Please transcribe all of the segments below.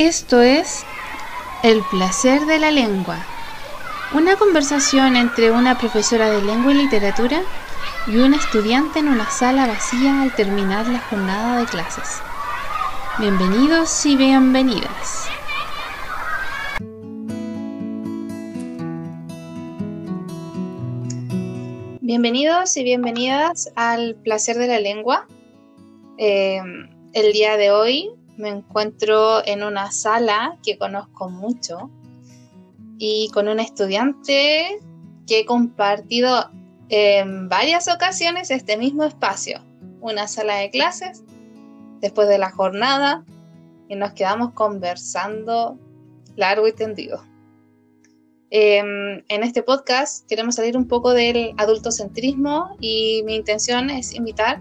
Esto es El placer de la lengua, una conversación entre una profesora de lengua y literatura y un estudiante en una sala vacía al terminar la jornada de clases. Bienvenidos y bienvenidas. Bienvenidos y bienvenidas al placer de la lengua. Eh, el día de hoy me encuentro en una sala que conozco mucho y con un estudiante que he compartido en varias ocasiones este mismo espacio, una sala de clases, después de la jornada, y nos quedamos conversando largo y tendido. Em, en este podcast queremos salir un poco del adultocentrismo y mi intención es invitar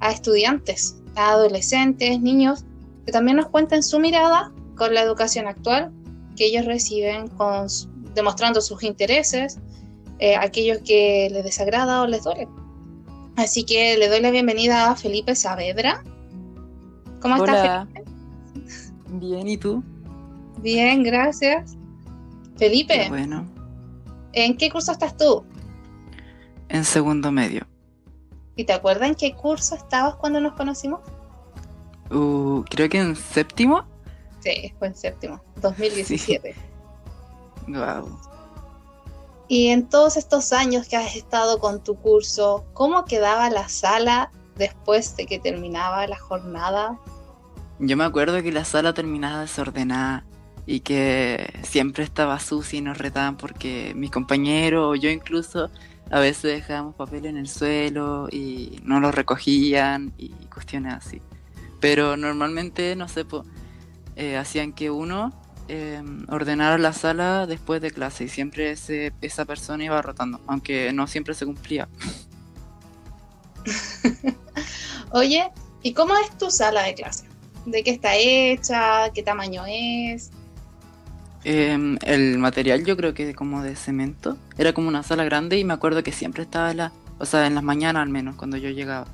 a estudiantes, a adolescentes, niños que también nos cuenten su mirada con la educación actual que ellos reciben, con, demostrando sus intereses, eh, aquellos que les desagrada o les duele. Así que le doy la bienvenida a Felipe Saavedra. ¿Cómo estás, Felipe? Bien, ¿y tú? Bien, gracias. Felipe. bueno. ¿En qué curso estás tú? En segundo medio. ¿Y te acuerdas en qué curso estabas cuando nos conocimos? Uh, creo que en séptimo. Sí, fue en séptimo, 2017. Wow. Y en todos estos años que has estado con tu curso, ¿cómo quedaba la sala después de que terminaba la jornada? Yo me acuerdo que la sala terminaba desordenada y que siempre estaba sucia y nos retaban porque mis compañeros o yo incluso a veces dejábamos papel en el suelo y no lo recogían y cuestiones así. Pero normalmente, no sé, eh, hacían que uno em, ordenara la sala después de clase y siempre ese, esa persona iba rotando, aunque no siempre se cumplía. Oye, ¿y cómo es tu sala de clase? ¿De qué está hecha? ¿Qué tamaño es? Em, el material yo creo que como de cemento. Era como una sala grande y me acuerdo que siempre estaba la, o sea, en las mañanas al menos, cuando yo llegaba.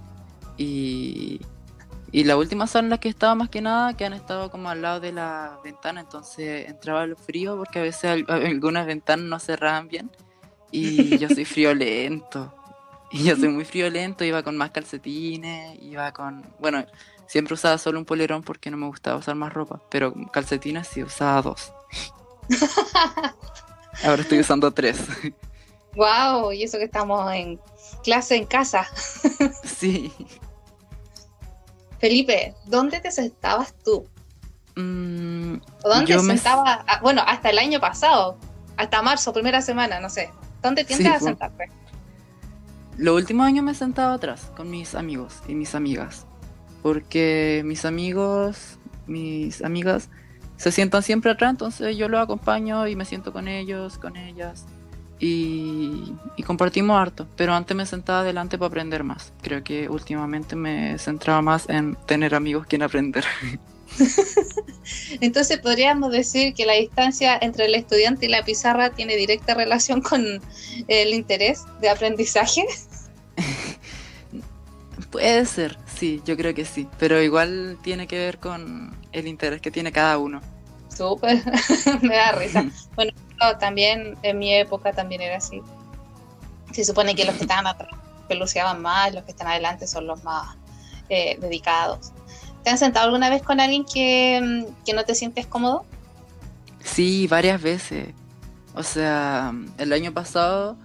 Y y la última sala en la que estaba más que nada, que han estado como al lado de la ventana, entonces entraba el frío porque a veces algunas ventanas no cerraban bien. Y yo soy friolento. Y yo soy muy friolento, iba con más calcetines, iba con... Bueno, siempre usaba solo un polerón porque no me gustaba usar más ropa, pero calcetines sí usaba dos. Ahora estoy usando tres. Wow, y eso que estamos en clase en casa. Sí. Felipe, ¿dónde te sentabas tú? Mm, ¿O dónde te sentabas? Ah, bueno, hasta el año pasado, hasta marzo, primera semana, no sé. ¿Dónde tiendes a sentarte? Los últimos años me sentaba atrás con mis amigos y mis amigas. Porque mis amigos, mis amigas se sientan siempre atrás, entonces yo los acompaño y me siento con ellos, con ellas y, compartimos harto, pero antes me sentaba adelante para aprender más. Creo que últimamente me centraba más en tener amigos que en aprender. Entonces podríamos decir que la distancia entre el estudiante y la pizarra tiene directa relación con el interés de aprendizaje. Puede ser, sí, yo creo que sí, pero igual tiene que ver con el interés que tiene cada uno. Súper, me da risa. Bueno, también en mi época también era así. Se supone que los que estaban atrás peluceaban más, los que están adelante son los más eh, dedicados. ¿Te has sentado alguna vez con alguien que, que no te sientes cómodo? Sí, varias veces. O sea, el año pasado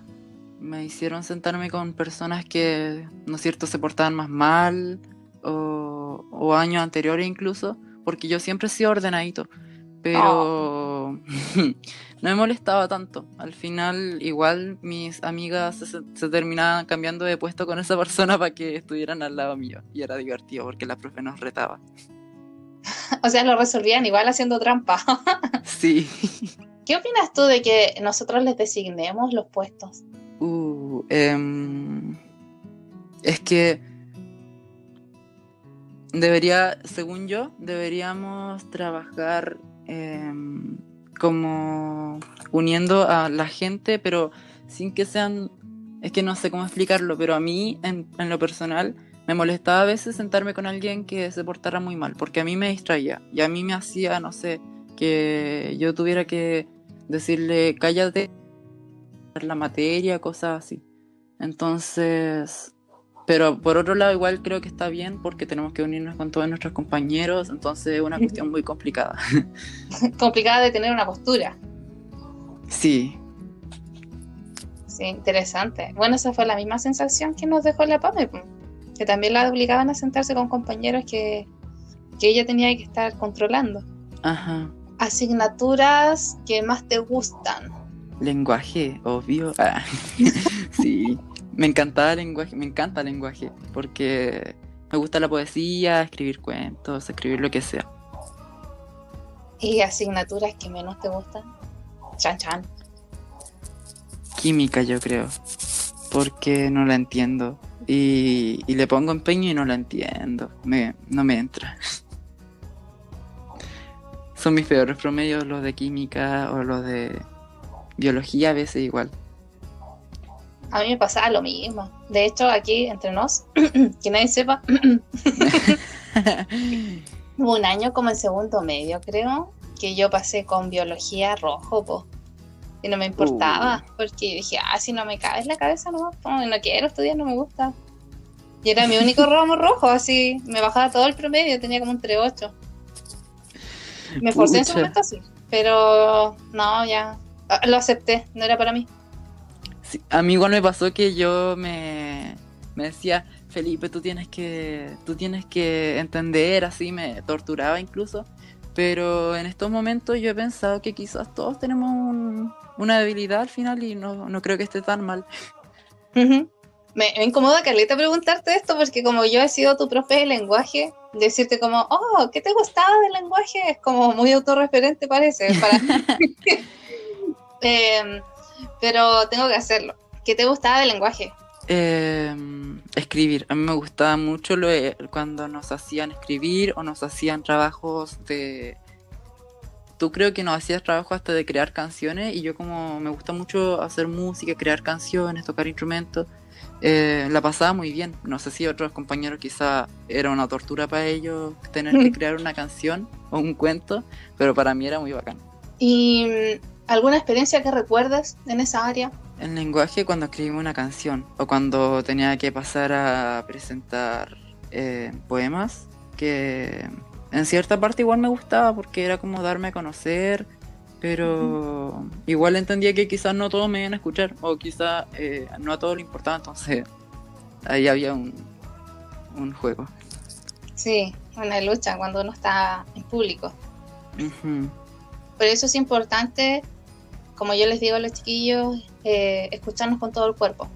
me hicieron sentarme con personas que, ¿no es cierto?, se portaban más mal, o, o años anteriores incluso, porque yo siempre he sido ordenadito, pero no me molestaba tanto. Al final, igual mis amigas se, terminaban cambiando de puesto con esa persona para que estuvieran al lado mío. Y era divertido porque la profe nos retaba. o sea, lo resolvían igual haciendo trampa. sí. ¿Qué opinas tú de que nosotros les designemos los puestos? Uh, em, es que debería, según yo, deberíamos trabajar em, como uniendo a la gente, pero sin que sean, es que no sé cómo explicarlo, pero a mí en, lo personal me molestaba a veces sentarme con alguien que se portara muy mal, porque a mí me distraía y a mí me hacía, no sé, que yo tuviera que decirle cállate la materia, cosas así. Entonces, pero por otro lado igual creo que está bien porque tenemos que unirnos con todos nuestros compañeros, entonces es una cuestión muy complicada. complicada de tener una postura. Sí. Sí, interesante. Bueno, esa fue la misma sensación que nos dejó la PAME, que también la obligaban a sentarse con compañeros que, que ella tenía que estar controlando. Ajá. Asignaturas que más te gustan. Lenguaje, obvio. Ah. sí, me encantaba el lenguaje, me encanta el lenguaje, porque me gusta la poesía, escribir cuentos, escribir lo que sea. ¿Y asignaturas que menos te gustan? Chan chan. Química, yo creo, porque no la entiendo. Y, le pongo empeño y no la entiendo. Me, no me entra. Son mis peores promedios los de química o los de biología a veces igual. A mí me pasaba lo mismo. De hecho, aquí entre nos, que nadie sepa, hubo un año como en segundo medio, creo, que yo pasé con biología rojo, po. Y no me importaba, uh. porque dije, ah, si no me cabe en la cabeza, no, no quiero estudiar, no me gusta. Y era mi único ramo rojo, así, me bajaba todo el promedio, tenía como un 3-8. Me forcé en su momento, sí, pero no, ya, lo acepté, no era para mí. A mí igual me pasó que yo me, me decía, Felipe, tú tienes que, tú tienes que entender, así me torturaba incluso. Pero en estos momentos yo he pensado que quizás todos tenemos una debilidad al final y no, no creo que esté tan mal. Me, incomoda, Carlita, preguntarte esto porque como yo he sido tu profe de lenguaje, decirte como, oh, ¿qué te gustaba del lenguaje? Es como muy autorreferente parece. Para... Em, pero tengo que hacerlo. ¿Qué te gustaba del lenguaje? Em, escribir. A mí me gustaba mucho lo cuando nos hacían escribir o nos hacían trabajos de... Tú creo que nos hacías trabajo hasta de crear canciones y yo como me gusta mucho hacer música, crear canciones, tocar instrumentos, eh, la pasaba muy bien. No sé si otros compañeros quizá era una tortura para ellos tener que crear una canción o un cuento, pero para mí era muy bacán. ¿Y alguna experiencia que recuerdas en esa área? En lenguaje cuando escribimos una canción o cuando tenía que pasar a presentar eh, poemas que en cierta parte igual me gustaba porque era como darme a conocer, pero igual entendía que quizás no todos me iban a escuchar o quizás eh, no a todos le importaba, entonces ahí había un, un juego. Sí, una lucha cuando uno está en público. Por eso es importante como yo les digo a los chiquillos, eh, escucharnos con todo el cuerpo.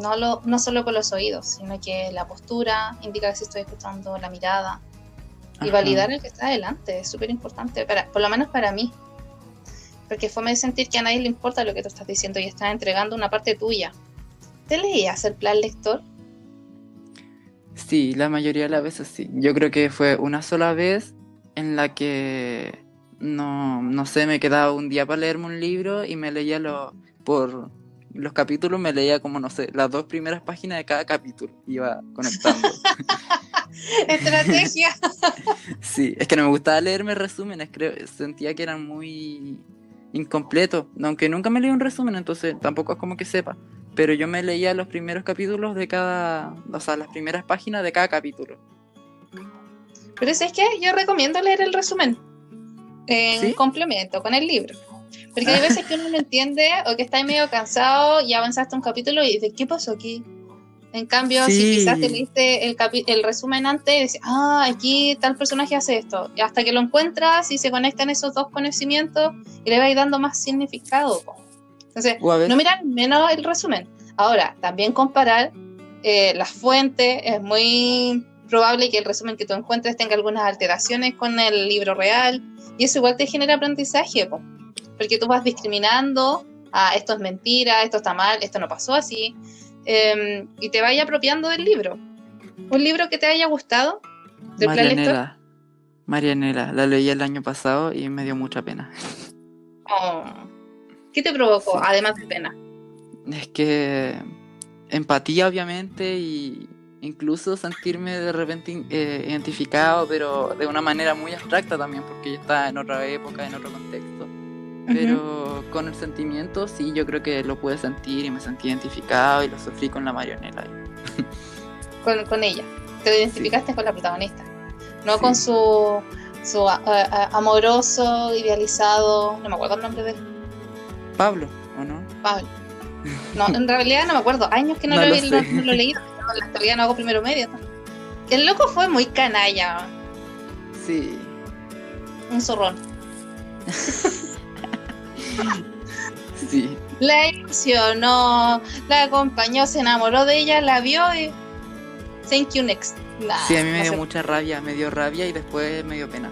No, lo, no solo con los oídos, sino que la postura indica si estoy escuchando, la mirada. Y validar el que está adelante es súper importante, por lo menos para mí. Porque fue de sentir que a nadie le importa lo que tú estás diciendo y estás entregando una parte tuya. ¿Te leías el plan lector? Sí, la mayoría de las veces sí. Yo creo que fue una sola vez en la que no, no sé, me quedaba un día para leerme un libro y me leía lo, por los capítulos, me leía como, no sé, las dos primeras páginas de cada capítulo. Iba conectando. Estrategia. sí, es que no me gustaba leerme resúmenes, creo, sentía que eran muy incompletos, aunque nunca me leí un resumen, entonces tampoco es como que sepa. Pero yo me leía los primeros capítulos de cada, o sea, las primeras páginas de cada capítulo. Pero es que yo recomiendo leer el resumen en complemento con el libro. Porque hay veces que uno no entiende o que está medio cansado y avanzaste un capítulo y dices, ¿qué pasó aquí? En cambio, si quizás te leíste el, el resumen antes y dices, ah, aquí tal personaje hace esto, y hasta que lo encuentras y se conectan esos dos conocimientos y le vais dando más significado. Entonces, no mirar menos el resumen. Ahora, también comparar eh, las fuentes, es muy probable que el resumen que tú encuentres tenga algunas alteraciones con el libro real, y eso igual te genera aprendizaje, porque tú vas discriminando, a ah, esto es mentira, esto está mal, esto no pasó así, em, y te vaya apropiando del libro. ¿Un libro que te haya gustado? ¿De Marianela. Marianela, la leí el año pasado y me dio mucha pena. Oh. ¿Qué te provocó, además de pena? Es que empatía, obviamente, y, incluso sentirme de repente eh, identificado, pero de una manera muy abstracta también, porque yo estaba en otra época, en otro contexto. Pero con el sentimiento sí, yo creo que lo pude sentir y me sentí identificado y lo sufrí con la marioneta. con, con ella, te identificaste con la protagonista, no con su, su amoroso, idealizado, no me acuerdo el nombre de él. Pablo, ¿o no? Pablo. No, en realidad no me acuerdo, años que no, lo, he leído, en la actualidad no hago primero medio. El loco fue muy canalla. Sí. Un zorrón. sí. La ilusionó, la acompañó, se enamoró de ella, la vio y. Thank you next. sí, a mí me dio mucha rabia, me dio rabia y después me dio pena.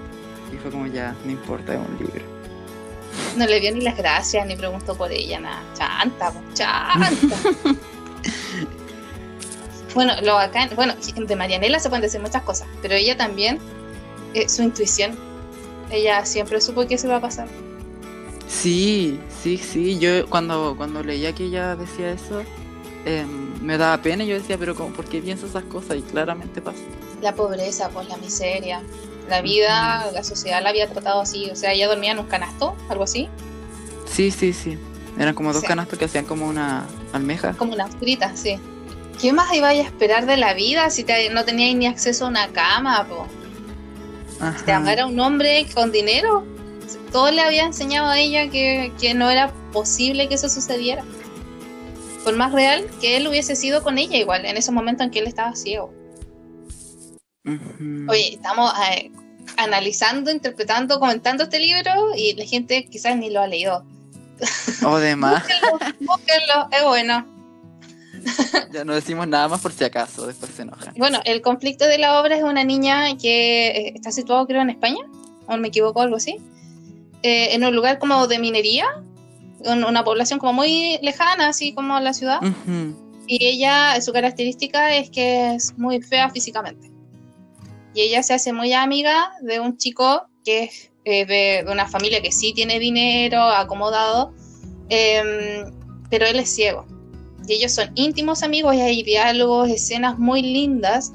Y fue como ya, no importa, es un libro. No le dio ni las gracias, ni preguntó por ella, nada. Chanta, chanta. bueno, lo bacán, bueno, de Marianela se pueden decir muchas cosas, pero ella también, eh, su intuición, ella siempre supo que se iba a pasar. Sí, sí, sí. Yo cuando, cuando leía que ella decía eso, em, me daba pena y yo decía, pero ¿por qué piensa esas cosas? Y claramente pasa. La pobreza, pues la miseria. La vida, la sociedad la había tratado así. O sea, ella dormía en un canasto, algo así. Sí, sí, sí. Eran como dos canastos que hacían como una almeja. Como una frita, sí. ¿Qué más iba a esperar de la vida si no tenías ni acceso a una cama, po? Si te amara un hombre con dinero, todo le había enseñado a ella que, no era posible que eso sucediera. Por más real que él hubiese sido con ella igual, en ese momento en que él estaba ciego. Oye, estamos eh, analizando, interpretando, comentando este libro y la gente quizás ni lo ha leído. O demás. búsquenlo, es bueno. Ya no decimos nada más por si acaso, después se enoja. Bueno, el conflicto de la obra es una niña que eh, está situado creo en España, o me equivoco, algo así. Eh, en un lugar como de minería, una población como muy lejana, así como la ciudad. Y ella, su característica es que es muy fea físicamente. Y ella se hace muy amiga de un chico que es eh, de, una familia que sí tiene dinero, acomodado, em, pero él es ciego. Y ellos son íntimos amigos y hay diálogos, escenas muy lindas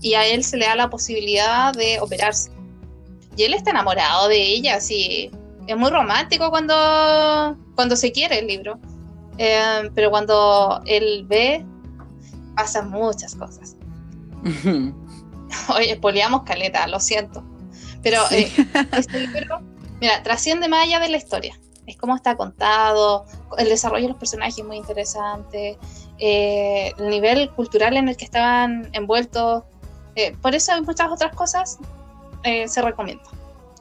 y a él se le da la posibilidad de operarse y él está enamorado de ella, sí. Es muy romántico cuando, cuando se quiere el libro. Eh, pero cuando él ve, pasan muchas cosas. Oye, poliamos caleta, lo siento. Pero eh, este libro, mira, trasciende más allá de la historia. Es como está contado, el desarrollo de los personajes es muy interesante, eh, el nivel cultural en el que estaban envueltos. por eso hay muchas otras cosas eh, se recomienda.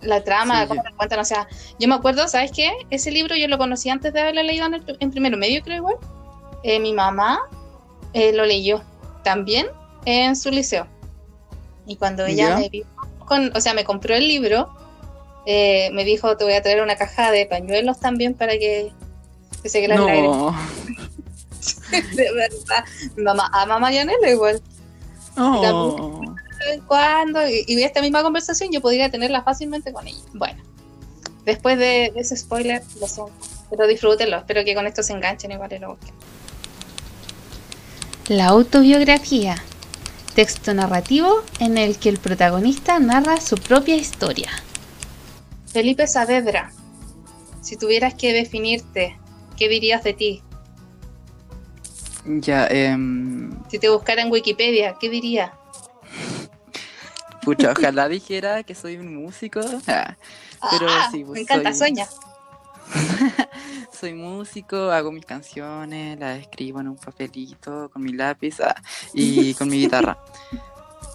La trama, cómo te cuentan, o sea, yo me acuerdo, ¿sabes qué? Ese libro yo lo conocí antes de haberlo leído en, primero medio, creo igual. Eh, mi mamá eh, lo leyó también en su liceo. Y cuando ella me vio con, o sea, me compró el libro, me dijo, te voy a traer una caja de pañuelos también para que, que se quede no. de verdad. Mi mamá ama a Marianela igual. Oh en cuando y, y, esta misma conversación yo podría tenerla fácilmente con ella. Bueno, después de, ese spoiler, lo sé, pero disfrútenlo, espero que con esto se enganchen igual y lo busquen. La autobiografía, texto narrativo en el que el protagonista narra su propia historia. Felipe Saavedra, si tuvieras que definirte, ¿qué dirías de ti? Ya, eh... Si te buscara en Wikipedia, ¿qué dirías? Pucha, ojalá dijera que soy un músico. Ah, pero ah, sí, pues me encanta, soy... sueña. soy músico, hago mis canciones, las escribo en un papelito con mi lápiz ah, y con mi guitarra.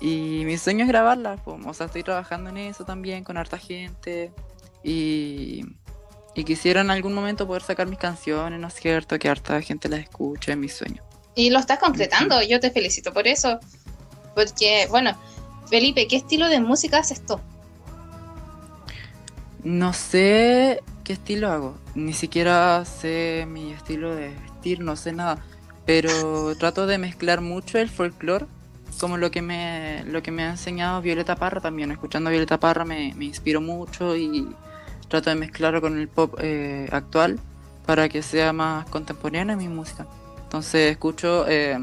Y mi sueño es grabarlas, o sea, estoy trabajando en eso también con harta gente. Y, y quisiera en algún momento poder sacar mis canciones, ¿no es cierto? Que harta gente las escuche, es mi sueño. Y lo estás concretando, yo te felicito por eso. Porque, bueno, Felipe, ¿qué estilo de música haces tú? No sé qué estilo hago. Ni siquiera sé mi estilo de vestir, no sé nada. Pero trato de mezclar mucho el folclore, como lo que me, lo que me ha enseñado Violeta Parra también. Escuchando a Violeta Parra me, me inspiro mucho y trato de mezclarlo con el pop eh, actual para que sea más contemporánea mi música. Entonces escucho eh,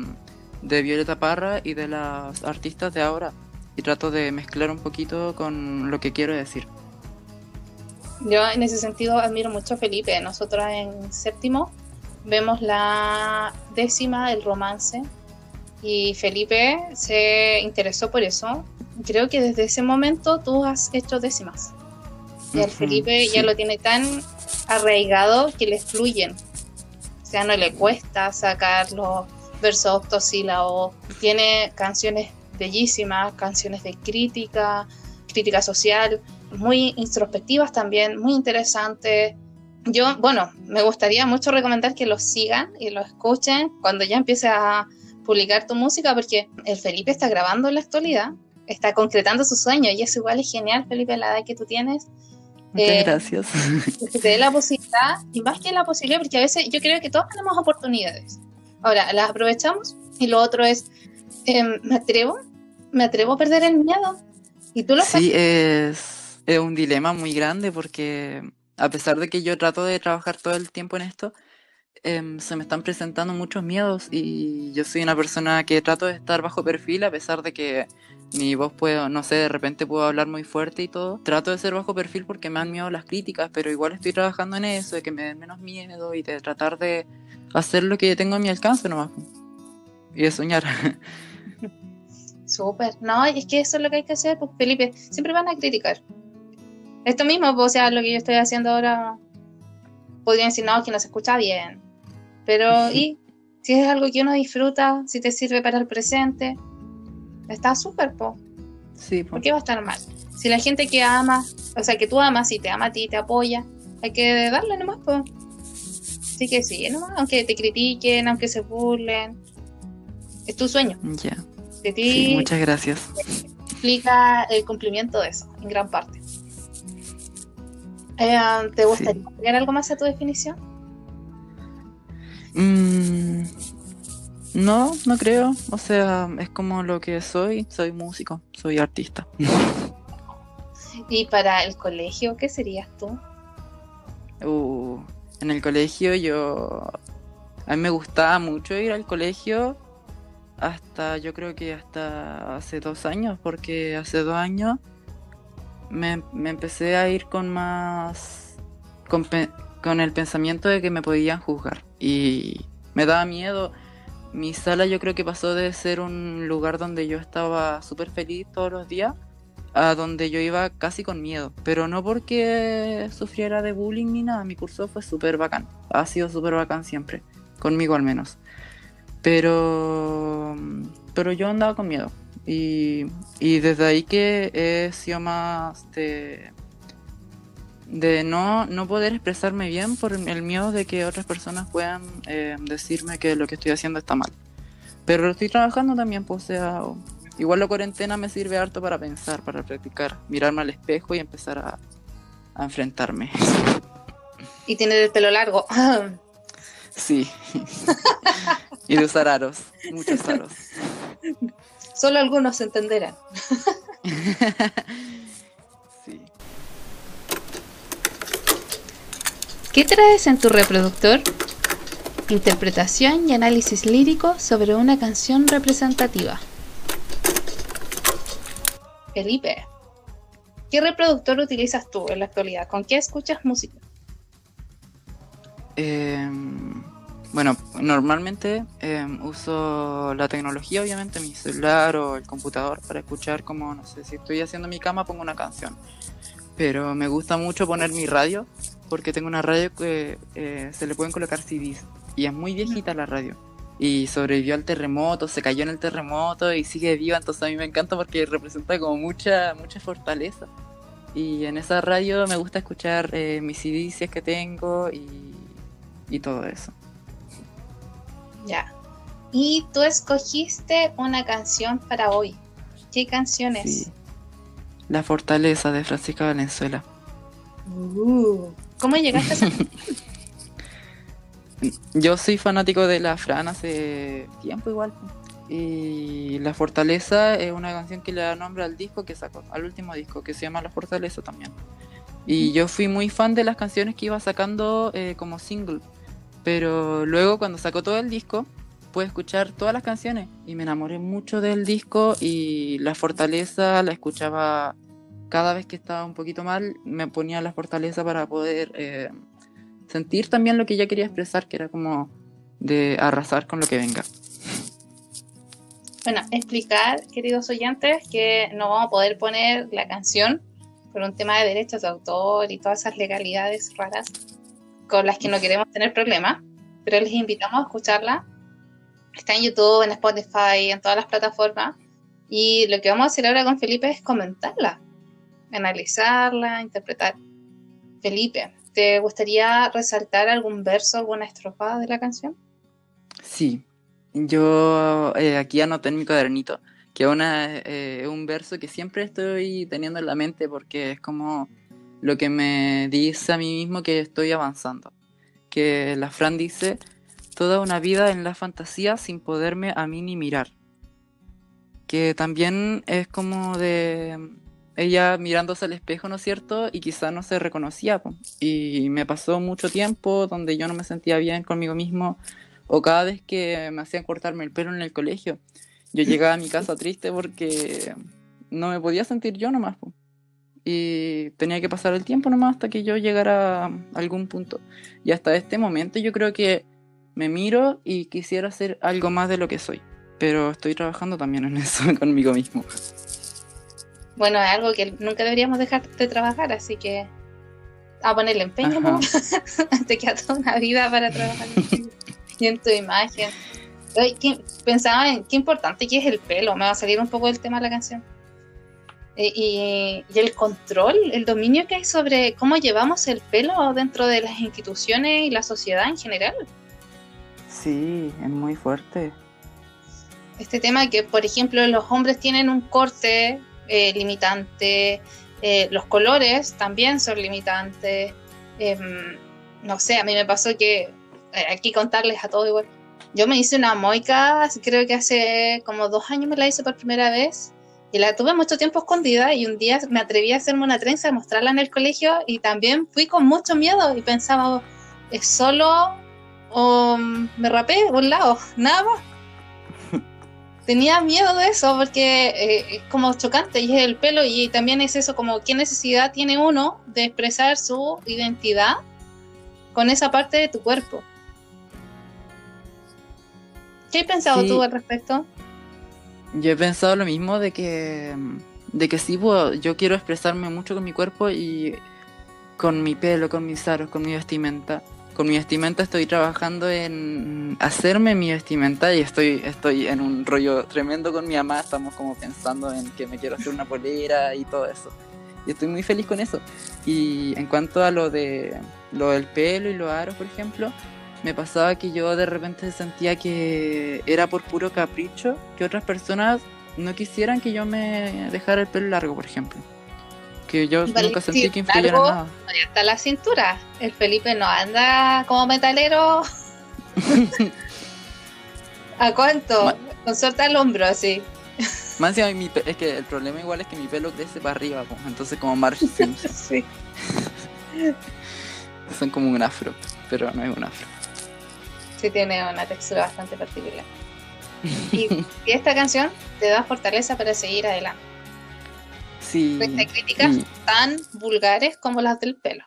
de Violeta Parra y de las artistas de ahora. Y trato de mezclar un poquito con lo que quiero decir. Yo en ese sentido admiro mucho a Felipe. Nosotros en séptimo vemos la décima del romance y Felipe se interesó por eso. Creo que desde ese momento tú has hecho décimas. Y el Felipe ya lo tiene tan arraigado que le fluyen. O sea, no le cuesta sacar los versos octosílabos. Tiene canciones bellísimas, canciones de crítica, crítica social, muy introspectivas también, muy interesantes. Yo, bueno, me gustaría mucho recomendar que lo sigan y lo escuchen cuando ya empiece a publicar tu música, porque el Felipe está grabando en la actualidad, está concretando su sueño y eso igual es genial, Felipe, la edad que tú tienes. Muchas eh, gracias. Que te dé la posibilidad, y más que la posibilidad, porque a veces yo creo que todos tenemos oportunidades. Ahora, las aprovechamos y lo otro es, em, me atrevo, me atrevo a perder el miedo. Y tú lo Sí, es, es un dilema muy grande porque a pesar de que yo trato de trabajar todo el tiempo en esto, Em, se me están presentando muchos miedos y yo soy una persona que trato de estar bajo perfil a pesar de que mi voz puedo, no sé, de repente puedo hablar muy fuerte y todo. Trato de ser bajo perfil porque me han miedo las críticas, pero igual estoy trabajando en eso, de que me den menos miedo y de tratar de hacer lo que tengo a mi alcance nomás. Y de soñar. Súper, no, es que eso es lo que hay que hacer, pues Felipe, siempre van a criticar. Esto mismo, pues, o sea, lo que yo estoy haciendo ahora, podrían decir, no, que no se escucha bien, pero, y si es algo que uno disfruta, si te sirve para el presente, está súper, po. Sí, ¿Por qué va a estar mal? Si la gente que ama, o sea, que tú amas y te ama a ti, te apoya, hay que darle nomás, po. Así que sí, nomás, aunque te critiquen, aunque se burlen, es tu sueño. Ya. De ti. muchas gracias. Explica el cumplimiento de eso, en gran parte. Eh, ¿Te gustaría agregar algo más a tu definición? Mm, no, no creo. O sea, es como lo que soy. Soy músico, soy artista. ¿Y para el colegio qué serías tú? Uh, en el colegio yo... A mí me gustaba mucho ir al colegio hasta, yo creo que hasta hace dos años, porque hace dos años me, me empecé a ir con más... con el pensamiento de que me podían juzgar. Y me daba miedo. Mi sala yo creo que pasó de ser un lugar donde yo estaba súper feliz todos los días a donde yo iba casi con miedo, pero no porque sufriera de bullying ni nada, mi curso fue súper bacán, ha sido súper bacán siempre, conmigo al menos. Pero, pero yo andaba con miedo. Y, y desde ahí que he sido más de de no, no poder expresarme bien por el miedo de que otras personas puedan eh, decirme que lo que estoy haciendo está mal. Pero lo estoy trabajando también, pues, o sea, igual la cuarentena me sirve harto para pensar, para practicar, mirarme al espejo y empezar a, a enfrentarme. Y tener el pelo largo. sí. y de usar aros, muchos aros. Solo algunos se entenderán. ¿Qué traes en tu reproductor? Interpretación y análisis lírico sobre una canción representativa. Felipe, ¿qué reproductor utilizas tú en la actualidad? ¿Con qué escuchas música? Em, bueno, normalmente em, uso la tecnología, obviamente, mi celular o el computador para escuchar como, no sé, si estoy haciendo mi cama pongo una canción. Pero me gusta mucho poner mi radio porque tengo una radio que eh, se le pueden colocar CDs y es muy viejita la radio. Y sobrevivió al terremoto, se cayó en el terremoto y sigue viva, entonces a mí me encanta porque representa como mucha, mucha fortaleza. Y en esa radio me gusta escuchar eh, mis CDs que tengo y, y todo eso. Ya. Y tú escogiste una canción para hoy. ¿Qué canción es? La Fortaleza de Francisca Valenzuela. Uh. ¿Cómo llegaste a Yo soy fanático de la Fran hace tiempo igual. Y La Fortaleza es una canción que le da nombre al disco que sacó, al último disco, que se llama La Fortaleza también. Y yo fui muy fan de las canciones que iba sacando eh, como single. Pero luego cuando sacó todo el disco, pude escuchar todas las canciones y me enamoré mucho del disco y la fortaleza la escuchaba cada vez que estaba un poquito mal, me ponía la fortaleza para poder eh, sentir también lo que ella quería expresar, que era como de arrasar con lo que venga. Bueno, explicar, queridos oyentes, que no vamos a poder poner la canción por un tema de derechos de autor y todas esas legalidades raras con las que no queremos tener problemas, pero les invitamos a escucharla. Está en YouTube, en Spotify, en todas las plataformas. Y lo que vamos a hacer ahora con Felipe es comentarla, analizarla, interpretar. Felipe, ¿te gustaría resaltar algún verso, alguna estrofa de la canción? Sí, yo eh, aquí anoté en mi cuadernito que una, eh, un verso que siempre estoy teniendo en la mente porque es como lo que me dice a mí mismo que estoy avanzando. Que la Fran dice, toda una vida en la fantasía sin poderme a mí ni mirar. Que también es como de ella mirándose al espejo, ¿no es cierto? Y quizá no se reconocía. Y me pasó mucho tiempo donde yo no me sentía bien conmigo mismo. O cada vez que me hacían cortarme el pelo en el colegio, yo llegaba a mi casa triste porque no me podía sentir yo nomás. Y tenía que pasar el tiempo nomás hasta que yo llegara a algún punto. Y hasta este momento yo creo que me miro y quisiera ser algo más de lo que soy. Pero estoy trabajando también en eso conmigo mismo. Bueno, es algo que nunca deberíamos dejar de trabajar, así que a ponerle empeño, ¿no? Te queda toda una vida para trabajar en tu imagen. Pensaba en qué importante que es el pelo, me va a salir un poco del tema de la canción. Eh, y, y, el control, el dominio que hay sobre cómo llevamos el pelo dentro de las instituciones y la sociedad en general. Sí, es muy fuerte. Este tema que, por ejemplo, los hombres tienen un corte eh, limitante, eh, los colores también son limitantes. Em, no sé, a mí me pasó que, aquí contarles a todos igual, yo me hice una moica, creo que hace como dos años me la hice por primera vez y la tuve mucho tiempo escondida y un día me atreví a hacerme una trenza, a mostrarla en el colegio y también fui con mucho miedo y pensaba, es solo o me rapé un lado, nada más. Tenía miedo de eso porque eh, es como chocante y es el pelo y también es eso como qué necesidad tiene uno de expresar su identidad con esa parte de tu cuerpo. ¿Qué has pensado tú al respecto? Yo he pensado lo mismo de que, de que sí, pues, yo quiero expresarme mucho con mi cuerpo y con mi pelo, con mis aros, con mi vestimenta. Con mi vestimenta estoy trabajando en hacerme mi vestimenta y estoy, estoy en un rollo tremendo con mi mamá. Estamos como pensando en que me quiero hacer una polera y todo eso. Y estoy muy feliz con eso. Y en cuanto a lo de lo del pelo y los aros, por ejemplo, me pasaba que yo de repente sentía que era por puro capricho que otras personas no quisieran que yo me dejara el pelo largo, por ejemplo. Que yo nunca sentí que influyera nada. Hasta la cintura. El Felipe no anda como metalero. ¿A cuánto? Con suerte al hombro, así. Más mi es que el problema igual es que mi pelo crece para arriba, entonces como Marge sí. Son como un afro, pero no es un afro sí tiene una textura bastante particular. Y, esta canción te da fortaleza para seguir adelante. Sí. Frente críticas tan vulgares como las del pelo.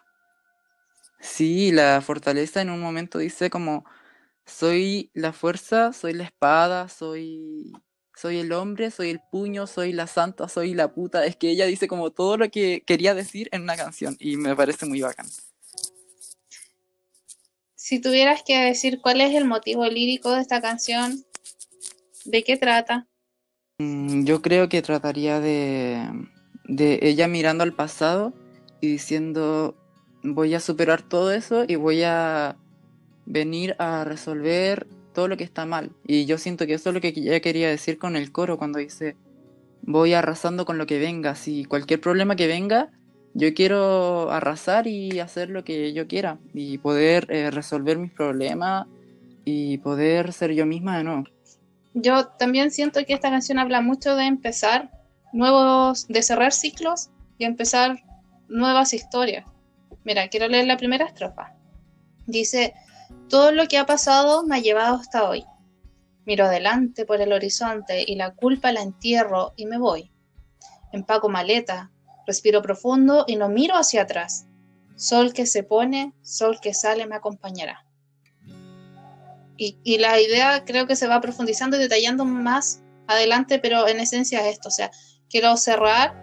Sí, la fortaleza en un momento dice como soy la fuerza, soy la espada, soy soy el hombre, soy el puño, soy la santa, soy la puta. Es que ella dice como todo lo que quería decir en una canción y me parece muy bacán. Si tuvieras que decir cuál es el motivo lírico de esta canción, ¿de qué trata? Mm, yo creo que trataría de, de ella mirando al pasado y diciendo, voy a superar todo eso y voy a venir a resolver todo lo que está mal. Y yo siento que eso es lo que ella quería decir con el coro cuando dice, voy arrasando con lo que venga. Si cualquier problema que venga, yo quiero arrasar y hacer lo que yo quiera y poder eh, resolver mis problemas y poder ser yo misma de nuevo. Yo también siento que esta canción habla mucho de empezar nuevos, de cerrar ciclos y empezar nuevas historias. Mira, quiero leer la primera estrofa. Dice, todo lo que ha pasado me ha llevado hasta hoy. Miro adelante por el horizonte y la culpa la entierro y me voy. Empaco maleta, respiro profundo y no miro hacia atrás. Sol que se pone, sol que sale me acompañará. Y, la idea creo que se va profundizando y detallando más adelante, pero en esencia es esto, o sea, quiero cerrar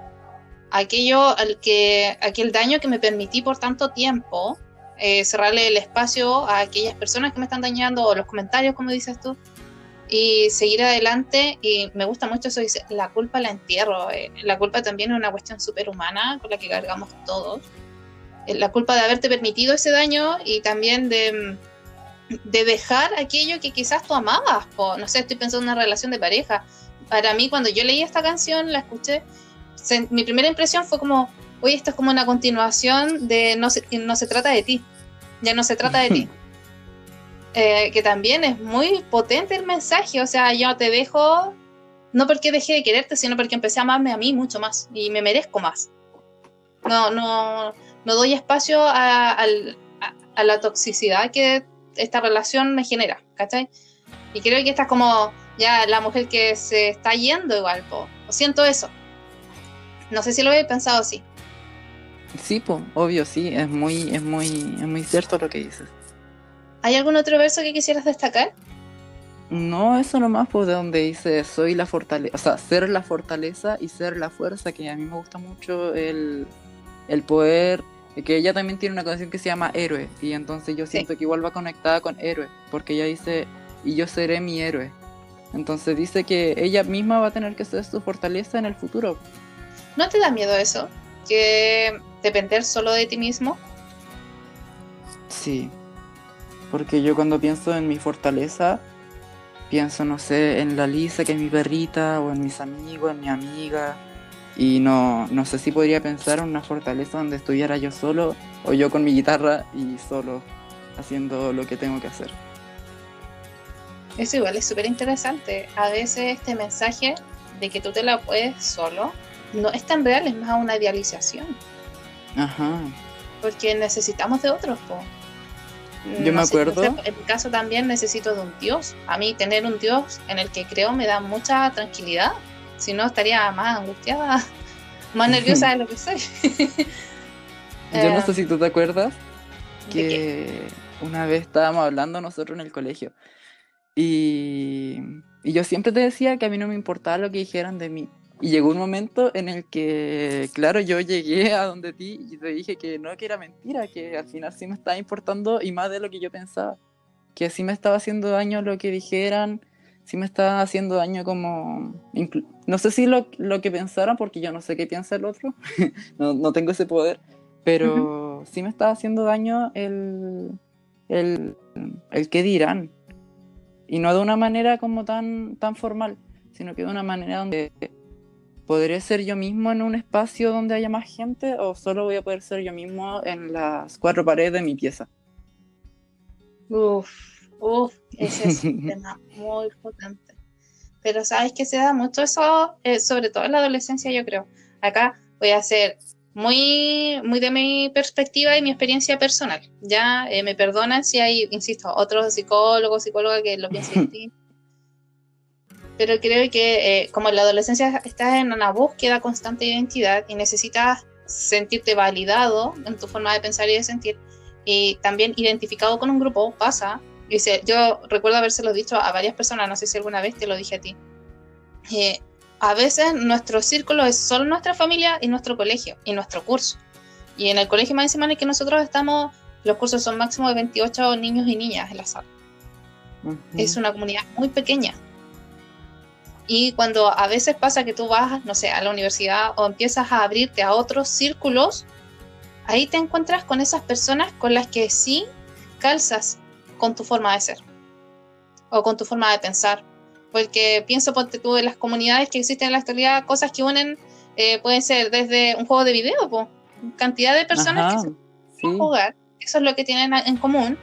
aquello al que, aquel daño que me permití por tanto tiempo, eh, cerrarle el espacio a aquellas personas que me están dañando o los comentarios, como dices tú, y seguir adelante. Y me gusta mucho eso, dice, la culpa la entierro. Eh, la culpa también es una cuestión súper humana con la que cargamos todos. Eh, la culpa de haberte permitido ese daño y también de de dejar aquello que quizás tú amabas. no sé, estoy pensando en una relación de pareja. Para mí, cuando yo leí esta canción, la escuché, mi primera impresión fue como, oye, esto es como una continuación de No se, no se trata de ti, ya no se trata de ti. Eh, que también es muy potente el mensaje, o sea, yo te dejo, no porque dejé de quererte, sino porque empecé a amarme a mí mucho más y me merezco más. No, no, no doy espacio a, a la toxicidad que esta relación me genera, ¿cachai? Y creo que esta es como ya la mujer que se está yendo igual, po. siento eso. No sé si lo he pensado así. Sí, po, obvio, sí, es muy, es muy, es muy cierto lo que dices. ¿Hay algún otro verso que quisieras destacar? No, eso nomás, pues de donde dice soy la fortaleza, o sea, ser la fortaleza y ser la fuerza, que a mí me gusta mucho el, el poder que ella también tiene una canción que se llama Héroe, y entonces yo siento que igual va conectada con Héroe, porque ella dice, y yo seré mi héroe. Entonces dice que ella misma va a tener que ser su fortaleza en el futuro. ¿No te da miedo eso? ¿Que depender solo de ti mismo? Sí, porque yo cuando pienso en mi fortaleza, pienso, no sé, en la Lisa, que es mi perrita, o en mis amigos, en mi amiga, y no, no sé si podría pensar en una fortaleza donde estuviera yo solo o yo con mi guitarra y solo haciendo lo que tengo que hacer. Eso igual es súper interesante. A veces este mensaje de que tú te la puedes solo no es tan real, es más una idealización. Ajá. Porque necesitamos de otros, po. Yo me acuerdo. en mi caso también necesito de un Dios. A mí tener un Dios en el que creo me da mucha tranquilidad si no, estaría más angustiada, más nerviosa de lo que soy. Yo no sé eh, si tú te acuerdas que una vez estábamos hablando nosotros en el colegio y, y yo siempre te decía que a mí no me importaba lo que dijeran de mí. Y llegó un momento en el que, claro, yo llegué a donde ti y te dije que no, que era mentira, que al final sí me estaba importando y más de lo que yo pensaba. Que sí me estaba haciendo daño lo que dijeran, sí me está haciendo daño como... No sé si lo, que pensaran, porque yo no sé qué piensa el otro, no, tengo ese poder, pero sí me está haciendo daño el, el, el que dirán. Y no de una manera como tan, tan formal, sino que de una manera donde podré ser yo mismo en un espacio donde haya más gente o solo voy a poder ser yo mismo en las cuatro paredes de mi pieza. Uf, Uf, ese es un tema muy potente. Pero sabes que se da mucho eso, eh, sobre todo en la adolescencia, yo creo. Acá voy a hacer muy, muy de mi perspectiva y mi experiencia personal. Ya eh, me perdonan si hay, insisto, otros psicólogos, psicólogas que lo piensan ti. Pero creo que eh, como en la adolescencia estás en una búsqueda constante de identidad y necesitas sentirte validado en tu forma de pensar y de sentir, y también identificado con un grupo, pasa Dice, yo recuerdo habérselo dicho a varias personas, no sé si alguna vez te lo dije a ti. Eh, a veces nuestro círculo es solo nuestra familia y nuestro colegio y nuestro curso. Y en el colegio más encima en el que nosotros estamos, los cursos son máximo de 28 niños y niñas en la sala. Es una comunidad muy pequeña. Y cuando a veces pasa que tú vas, no sé, a la universidad o empiezas a abrirte a otros círculos, ahí te encuentras con esas personas con las que sí calzas con tu forma de ser o con tu forma de pensar. Porque pienso, ponte tú, en las comunidades que existen en la actualidad, cosas que unen, eh, pueden ser desde un juego de video, cantidad de personas que se jugar, eso es lo que tienen en común,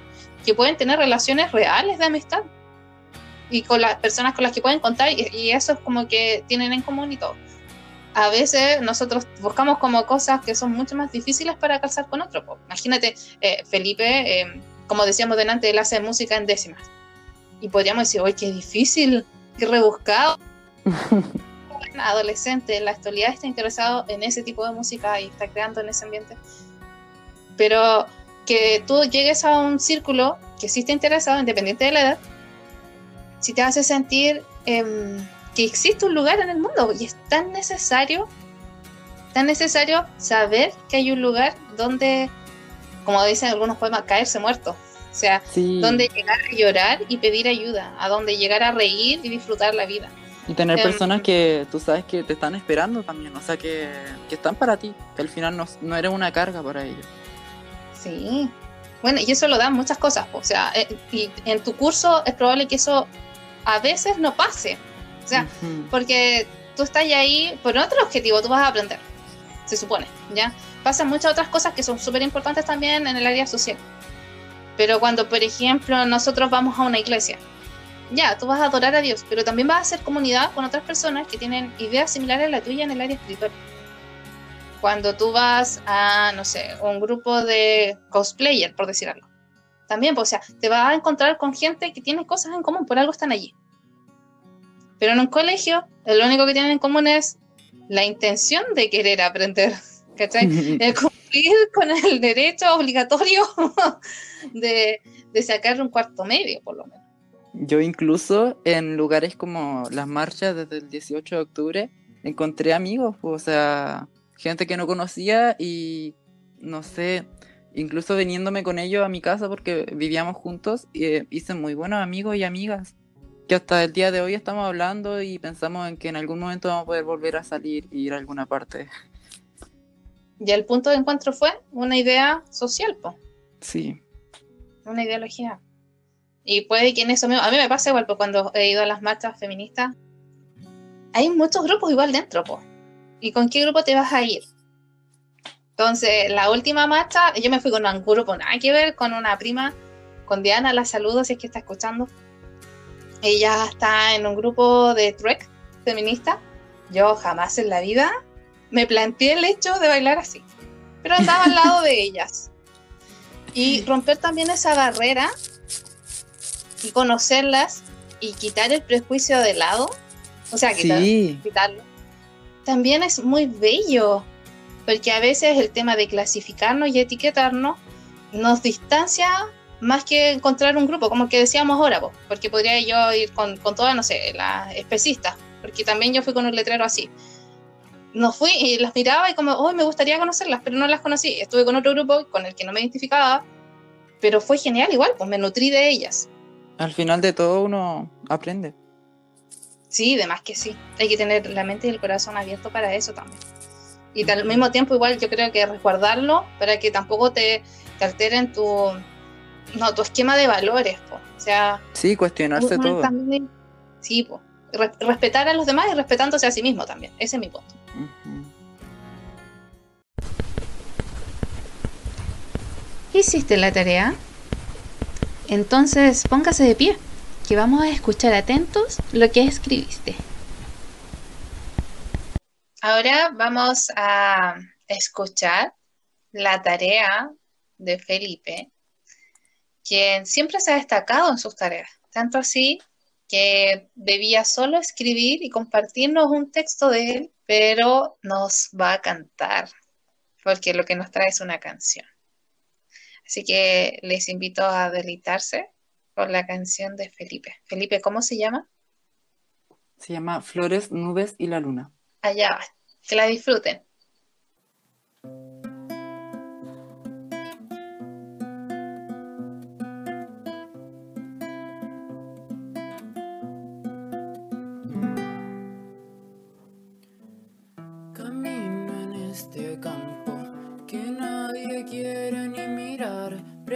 que pueden tener relaciones reales de amistad y con las personas con las que pueden contar y, eso es como que tienen en común y todo. A veces nosotros buscamos como cosas que son mucho más difíciles para calzar con otro. Imagínate, eh, Felipe, eh, como decíamos delante, él hace música en décimas. Y podríamos decir, oye, qué difícil, rebuscado. Un adolescente en la actualidad está interesado en ese tipo de música y está creando en ese ambiente. Pero que tú llegues a un círculo que sí está interesado, independiente de la edad, si te hace sentir em, que existe un lugar en el mundo y es tan necesario, tan necesario saber que hay un lugar donde, como dicen algunos poemas, caerse muerto. O sea, donde llegar a llorar y pedir ayuda, a donde llegar a reír y disfrutar la vida. Y tener em, personas que tú sabes que te están esperando también, o sea, que, que están para ti, que al final no, no eres una carga para ellos. Sí, bueno, y eso lo dan muchas cosas, o sea, eh, y en tu curso es probable que eso a veces no pase. O sea, porque tú estás ahí por otro objetivo, tú vas a aprender, se supone, ¿ya? Pasan muchas otras cosas que son súper importantes también en el área social. Pero cuando, por ejemplo, nosotros vamos a una iglesia, ya, tú vas a adorar a Dios, pero también vas a hacer comunidad con otras personas que tienen ideas similares a la tuya en el área espiritual. Cuando tú vas a, no sé, un grupo de cosplayer, por decirlo también, pues, o sea, te vas a encontrar con gente que tiene cosas en común, por algo están allí. Pero en un colegio, lo único que tienen en común es la intención de querer aprender, ¿cachai? el con el derecho obligatorio de, de sacar un cuarto medio, por lo menos. Yo incluso en lugares como las marchas desde el 18 de octubre encontré amigos, o sea, gente que no conocía y no sé, incluso viniéndome con ellos a mi casa porque vivíamos juntos, eh, hice muy buenos amigos y amigas que hasta el día de hoy estamos hablando y pensamos en que en algún momento vamos a poder volver a salir y ir a alguna parte. Y el punto de encuentro fue una idea social, po. Sí. Una ideología. Y puede que en eso mismo, a mí me pasa igual, pues cuando he ido a las marchas feministas, hay muchos grupos igual dentro, po. ¿Y con qué grupo te vas a ir? Entonces, la última marcha, yo me fui con un grupo nada que ver, con una prima, con Diana, la saludo si es que está escuchando. Ella está en un grupo de trek feminista. Yo jamás en la vida me planteé el hecho de bailar así, pero andaba al lado de ellas. Y romper también esa barrera y conocerlas y quitar el prejuicio de lado, o sea, quitarlo, también es muy bello porque a veces el tema de clasificarnos y etiquetarnos nos distancia más que encontrar un grupo, como que decíamos ahora, porque podría yo ir con, con todas, no sé, las especistas, porque también yo fui con un letrero así. No fui y las miraba y como, oh, me gustaría conocerlas, pero no las conocí. Estuve con otro grupo con el que no me identificaba, pero fue genial igual, pues me nutrí de ellas. Al final de todo uno aprende. Sí, de más que sí. Hay que tener la mente y el corazón abierto para eso también y al mismo tiempo igual yo creo que resguardarlo para que tampoco te, te alteren tu, no, tu esquema de valores, o sea... Sí, cuestionarse todo. sí, respetar a los demás y respetándose a sí mismo también, ese es mi punto. ¿Hiciste la tarea? Entonces póngase de pie, que vamos a escuchar atentos lo que escribiste. Ahora vamos a escuchar la tarea de Felipe, quien siempre se ha destacado en sus tareas, tanto así que debía solo escribir y compartirnos un texto de él, pero nos va a cantar, porque lo que nos trae es una canción. Así que les invito a deleitarse con la canción de Felipe. Felipe, ¿cómo se llama? Se llama Flores, Nubes y la Luna allá va. Que la disfruten.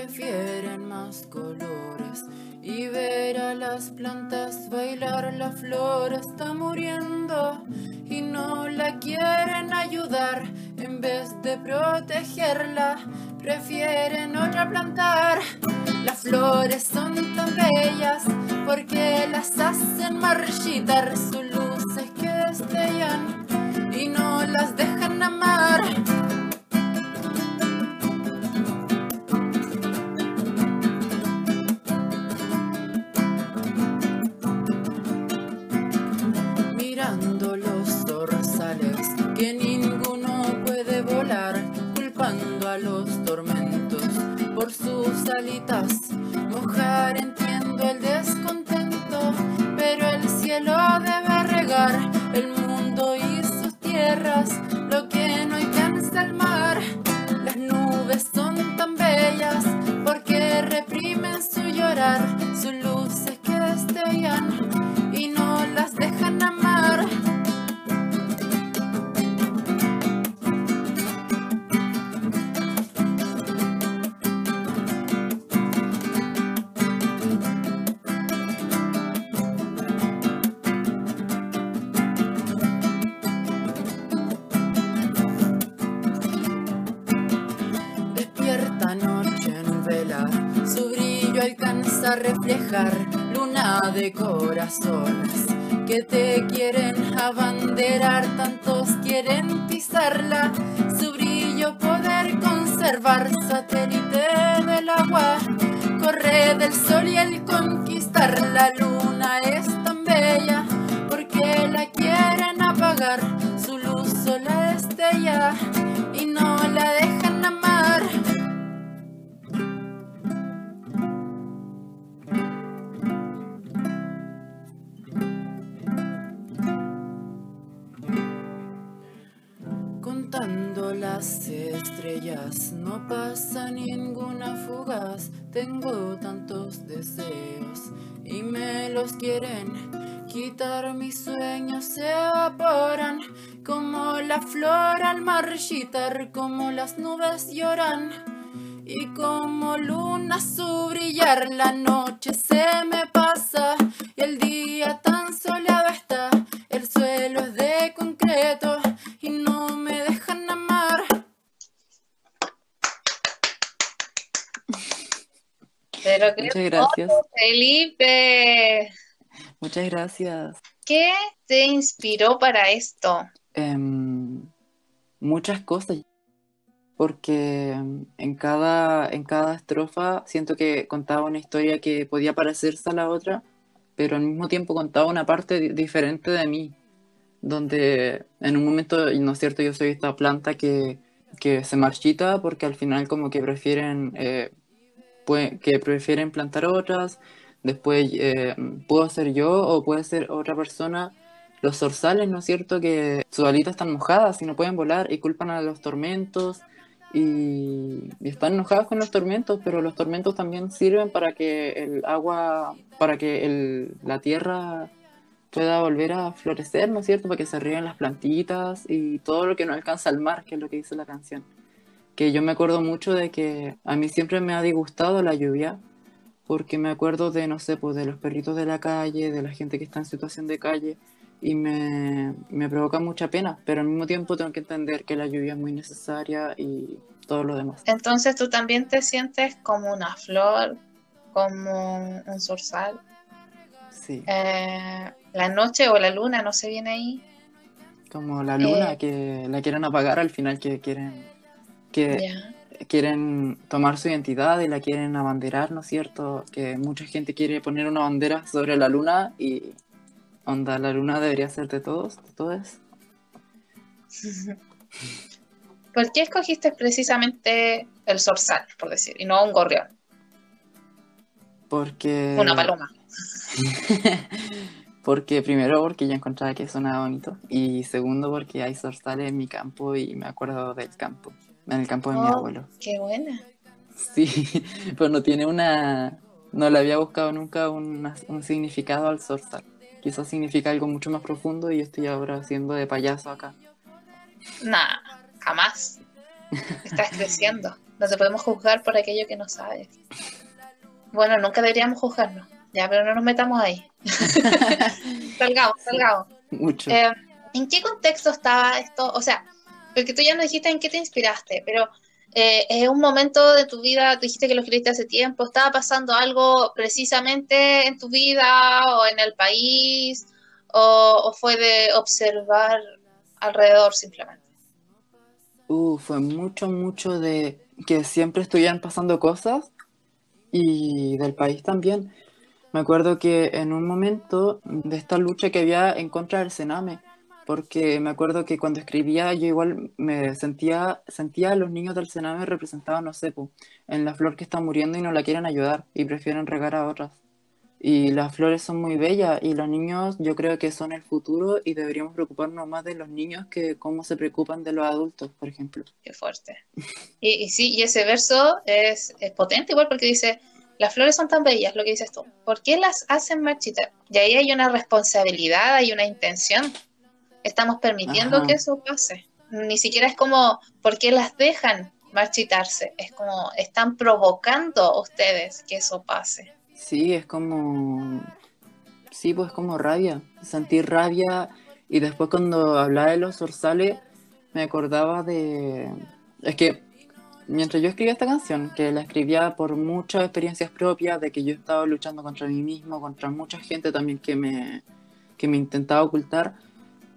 Prefieren más colores y ver a las plantas bailar, la flor está muriendo y no la quieren ayudar. En vez de protegerla, prefieren otra plantar. Las flores son tan bellas porque las hacen marchitar. Sus luces que destellan y no las dejan amar. Luna de corazones que te quieren abanderar, tantos quieren pisarla, su brillo poder conservar, Tengo tantos deseos y me los quieren quitar. Mis sueños se evaporan como la flor al marchitar, como las nubes lloran. Y como luna su brillar, la noche se me pasa y el día tan soleado está. El suelo es de concreto y no me dejan amar. Pero qué Muchas gracias. Felipe. Muchas gracias. ¿Qué te inspiró para esto? Em, muchas cosas. Porque en cada, en cada estrofa siento que contaba una historia que podía parecerse a la otra, pero al mismo tiempo contaba una parte di- diferente de mí. Donde en un momento, no es cierto, yo soy esta planta que, que se marchita porque al final como que prefieren, eh, que prefieren plantar otras, después eh, puedo ser yo o puede ser otra persona. Los zorzales, ¿no es cierto? Que sus alitas están mojadas y no pueden volar y culpan a los tormentos y, están enojados con los tormentos, pero los tormentos también sirven para que el agua, para que la tierra pueda volver a florecer, ¿no es cierto? Para que se ríen las plantitas y todo lo que no alcanza el mar, que es lo que dice la canción. Que yo me acuerdo mucho de que a mí siempre me ha disgustado la lluvia, porque me acuerdo de, no sé, pues de los perritos de la calle, de la gente que está en situación de calle, y me, me provoca mucha pena, pero al mismo tiempo tengo que entender que la lluvia es muy necesaria y todo lo demás. Entonces tú también te sientes como una flor, como un zorzal. Sí, Eh, la noche o la luna, no se viene ahí. como la luna eh, que la quieren apagar al final, que quieren, que quieren tomar su identidad y la quieren abanderar, ¿no es cierto? Que mucha gente quiere poner una bandera sobre la luna y onda, la luna debería ser de todos, de todos. ¿Por qué escogiste precisamente el zorzal, por decir, y no un gorrión, Porque una paloma? Porque primero porque yo encontraba que sonaba bonito y segundo porque hay zorzales en mi campo y me acuerdo del campo, en el campo de mi Oh. abuelo. Qué buena. Sí, pero no tiene una, no le había buscado nunca una- un significado al zorzal. Quizás significa algo mucho más profundo y yo estoy ahora haciendo de payaso acá. Nah, jamás. Estás creciendo. No te podemos juzgar por aquello que no sabes. Bueno, nunca deberíamos juzgarnos. Ya, pero no nos metamos ahí. salgamos, salgamos. Mucho. Eh, ¿En qué contexto estaba esto? O sea, porque tú ya nos dijiste en qué te inspiraste, pero eh, es un momento de tu vida, tú dijiste que lo escribiste hace tiempo, ¿estaba pasando algo precisamente en tu vida o en el país? ¿O, fue de observar alrededor simplemente? Uh, fue mucho, mucho de que siempre estuvieran pasando cosas y del país también. Me acuerdo que en un momento de esta lucha que había en contra del Sename, porque me acuerdo que cuando escribía yo igual me sentía, sentía a los niños del Sename representaban, no sé, po, en la flor que está muriendo y no la quieren ayudar y prefieren regar a otras. Y las flores son muy bellas y los niños yo creo que son el futuro y deberíamos preocuparnos más de los niños que cómo se preocupan de los adultos, por ejemplo. Qué fuerte. Y, y sí, y ese verso es, es potente igual porque dice, las flores son tan bellas, lo que dices tú, ¿por qué las hacen marchitar? Y ahí hay una responsabilidad, hay una intención. Estamos permitiendo Ajá. que eso pase. Ni siquiera es como, ¿por qué las dejan marchitarse? Es como, están provocando ustedes que eso pase. Sí, es como, sí, pues como rabia, sentir rabia y después cuando hablaba de los zorzales me acordaba de, es que mientras yo escribía esta canción, que la escribía por muchas experiencias propias, de que yo estaba luchando contra mí mismo, contra mucha gente también que me, que me intentaba ocultar,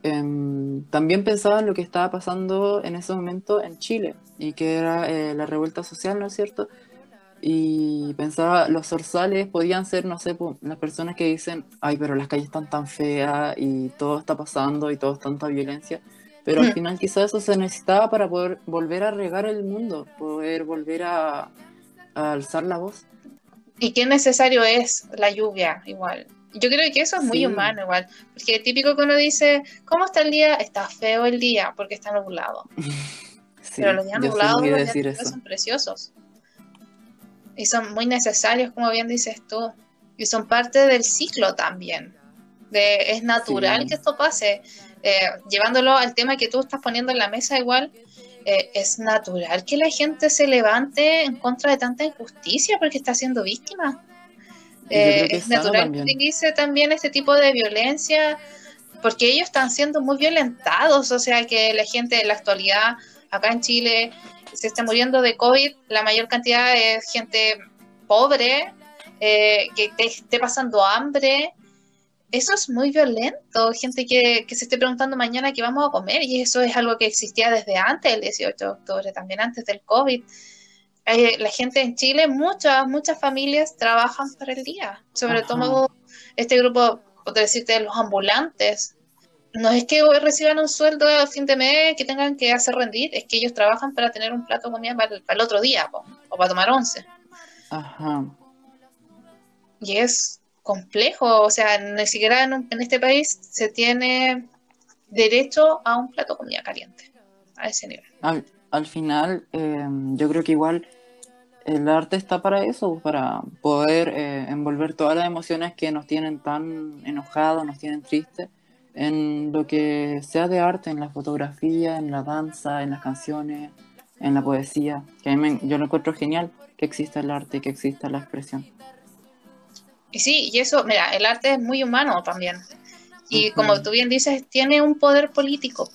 em, también pensaba en lo que estaba pasando en ese momento en Chile y que era eh, la revuelta social, ¿no es cierto? Y pensaba, los zorzales podían ser, no sé, las personas que dicen, ay, pero las calles están tan feas y todo está pasando y todo es tanta violencia. Pero al final quizás eso se necesitaba para poder volver a regar el mundo, poder volver a, a alzar la voz. Y qué necesario es la lluvia, igual. Yo creo que eso es muy Sí. humano, igual. Porque típico que uno dice, ¿cómo está el día? Está feo el día porque está nublado. Sí, Pero los días nublados los días nublados son preciosos. Y son muy necesarios, como bien dices tú. Y son parte del ciclo también. De, es natural Sí. que esto pase. Eh, llevándolo al tema que tú estás poniendo en la mesa igual, eh, es natural que la gente se levante en contra de tanta injusticia porque está siendo víctima. Eh, es natural que utilice también este tipo de violencia porque ellos están siendo muy violentados, o sea que la gente en la actualidad acá en Chile se está muriendo de COVID, la mayor cantidad es gente pobre, eh, que te esté pasando hambre. Eso es muy violento, gente que, que se esté preguntando mañana qué vamos a comer, y eso es algo que existía desde antes del 18 de octubre, también antes del COVID. Eh, la gente en Chile, muchas, muchas familias trabajan para el día, sobre Ajá. todo este grupo, por decirte, los ambulantes. No es que reciban un sueldo a fin de mes que tengan que hacer rendir, es que ellos trabajan para tener un plato de comida para el, para el otro día, po, o para tomar once. Ajá. Y es complejo, o sea, ni siquiera en, un- en este país se tiene derecho a un plato de comida caliente, a ese nivel. Al, al final, eh, yo creo que igual el arte está para eso, para poder eh, envolver todas las emociones que nos tienen tan enojados, nos tienen tristes, en lo que sea de arte, en la fotografía, en la danza, en las canciones, en la poesía. Que a mí me- yo lo encuentro genial que exista el arte, que exista la expresión. Y sí, y eso, mira, el arte es muy humano también. Y como tú bien dices, tiene un poder político.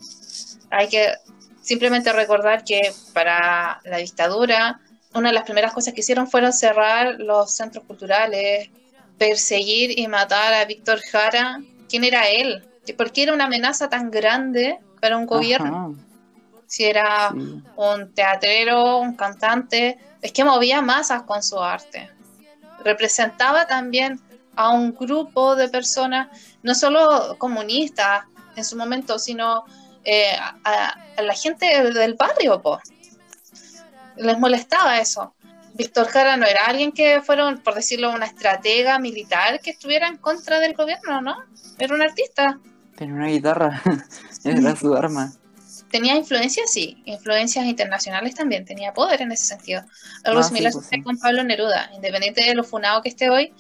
Hay que simplemente recordar que para la dictadura, una de las primeras cosas que hicieron fueron cerrar los centros culturales, perseguir y matar a Víctor Jara. ¿Quién era él? ¿Por qué era una amenaza tan grande para un gobierno? Ajá, Si era sí. un teatrero, un cantante, es que movía masas con su arte. Representaba también a un grupo de personas, no solo comunistas en su momento, sino eh, a, a la gente del barrio, po. Les molestaba eso. Víctor Jara no era alguien que fuera, por decirlo, una estratega militar que estuviera en contra del gobierno, ¿no? Era un artista. Tenía una guitarra, era su arma. tenía influencias, sí, influencias internacionales también, tenía poder en ese sentido. Algo Ah, sí, similar pues sí. con Pablo Neruda, independiente de lo funado que esté hoy.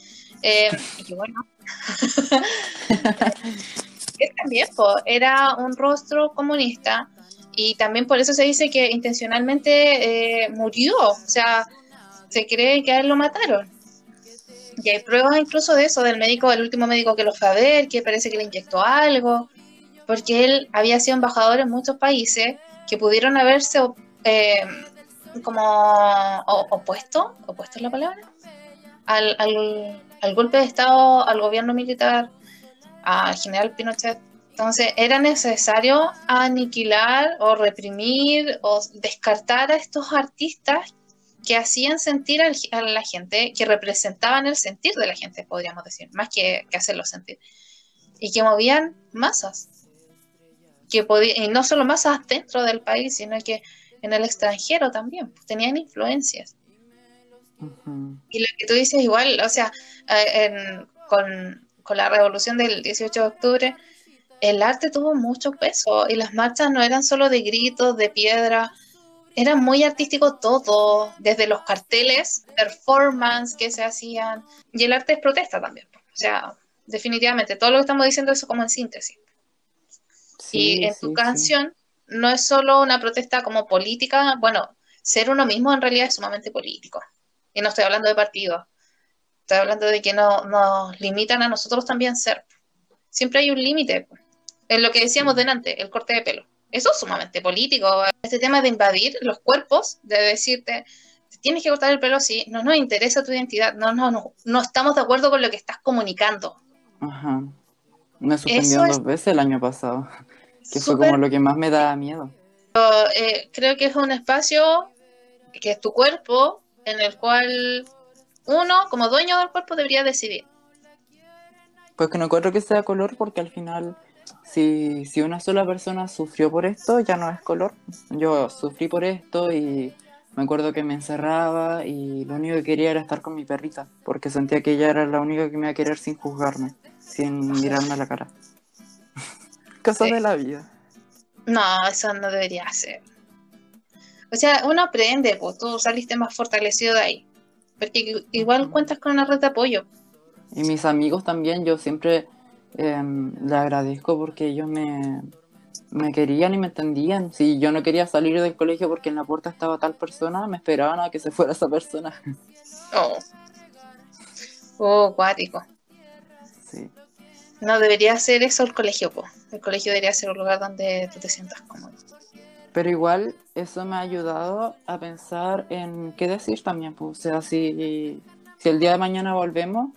eh, y bueno. él también po, era un rostro comunista y también por eso se dice que intencionalmente eh, murió, o sea, se cree que a él lo mataron. Y hay pruebas incluso de eso, del médico, el último médico que lo fue a ver, que parece que le inyectó algo, porque él había sido embajador en muchos países que pudieron haberse eh, como opuesto, opuesto es la palabra, al, al, al golpe de Estado, al gobierno militar, al general Pinochet. Entonces era necesario aniquilar o reprimir o descartar a estos artistas que hacían sentir a la gente, que representaban el sentir de la gente, podríamos decir, más que, que hacerlo sentir, y que movían masas. que podía, y no solo más dentro del país, sino que en el extranjero también, pues, tenían influencias. Y lo que tú dices igual, o sea, eh, con, con la revolución del 18 de octubre, el arte tuvo mucho peso y las marchas no eran solo de gritos, de piedra, era muy artístico todo, desde los carteles, performance que se hacían, y el arte es protesta también. O sea, definitivamente, todo lo que estamos diciendo es como en síntesis. y en tu canción no es solo una protesta como política, bueno, ser uno mismo en realidad es sumamente político. Y no estoy hablando de partidos, estoy hablando de que no, nos limitan a nosotros también ser. Siempre hay un límite. En lo que decíamos delante, el corte de pelo. Eso es sumamente político. Este tema de invadir los cuerpos, de decirte, tienes que cortar el pelo así, no nos interesa tu identidad, no, no, no, no estamos de acuerdo con lo que estás comunicando. Ajá. Me suspendió dos veces el año pasado, que fue como lo que más me da miedo. Eh, creo que es un espacio que es tu cuerpo, en el cual uno, como dueño del cuerpo, debería decidir. Pues que no encuentro que sea color porque al final si, si una sola persona sufrió por esto, ya no es color. Yo sufrí por esto y me acuerdo que me encerraba y lo único que quería era estar con mi perrita, porque sentía que ella era la única que me iba a querer sin juzgarme, sin mirarme a la cara. Cosas de la vida. No, eso no debería ser. O sea, uno aprende, pues tú saliste más fortalecido de ahí. Porque igual cuentas con una red de apoyo. Y mis amigos también, yo siempre Em, le agradezco porque ellos me, me querían y me entendían. Si yo no quería salir del colegio porque en la puerta estaba tal persona, me esperaban a que se fuera esa persona. Oh. Oh, acuático. Sí. No debería ser eso el colegio, po. El colegio debería ser un lugar donde tú te sientas cómodo. Pero igual eso me ha ayudado a pensar en qué decir también, pues. O sea, si, si el día de mañana volvemos,